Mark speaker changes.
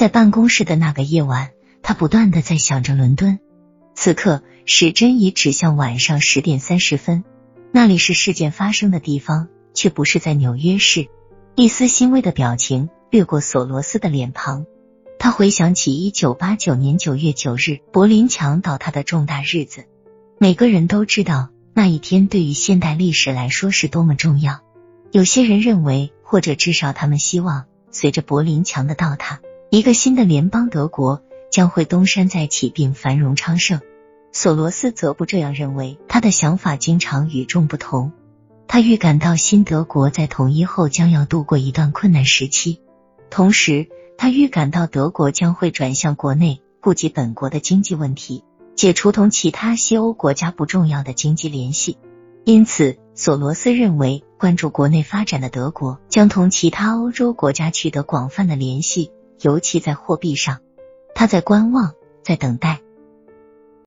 Speaker 1: 在办公室的那个夜晚，他不断的在想着伦敦。此刻时针已指向晚上十点三十分，那里是事件发生的地方，却不是在纽约市。一丝欣慰的表情掠过索罗斯的脸庞，他回想起一九八九年九月九日柏林墙倒塌的重大日子。每个人都知道那一天对于现代历史来说是多么重要。有些人认为，或者至少他们希望，随着柏林墙的倒塌，一个新的联邦德国将会东山再起并繁荣昌盛。索罗斯则不这样认为，他的想法经常与众不同。他预感到新德国在统一后将要度过一段困难时期，同时他预感到德国将会转向国内，顾及本国的经济问题。解除同其他西欧国家不重要的经济联系，因此索罗斯认为，关注国内发展的德国将同其他欧洲国家取得广泛的联系，尤其在货币上。他在观望，在等待。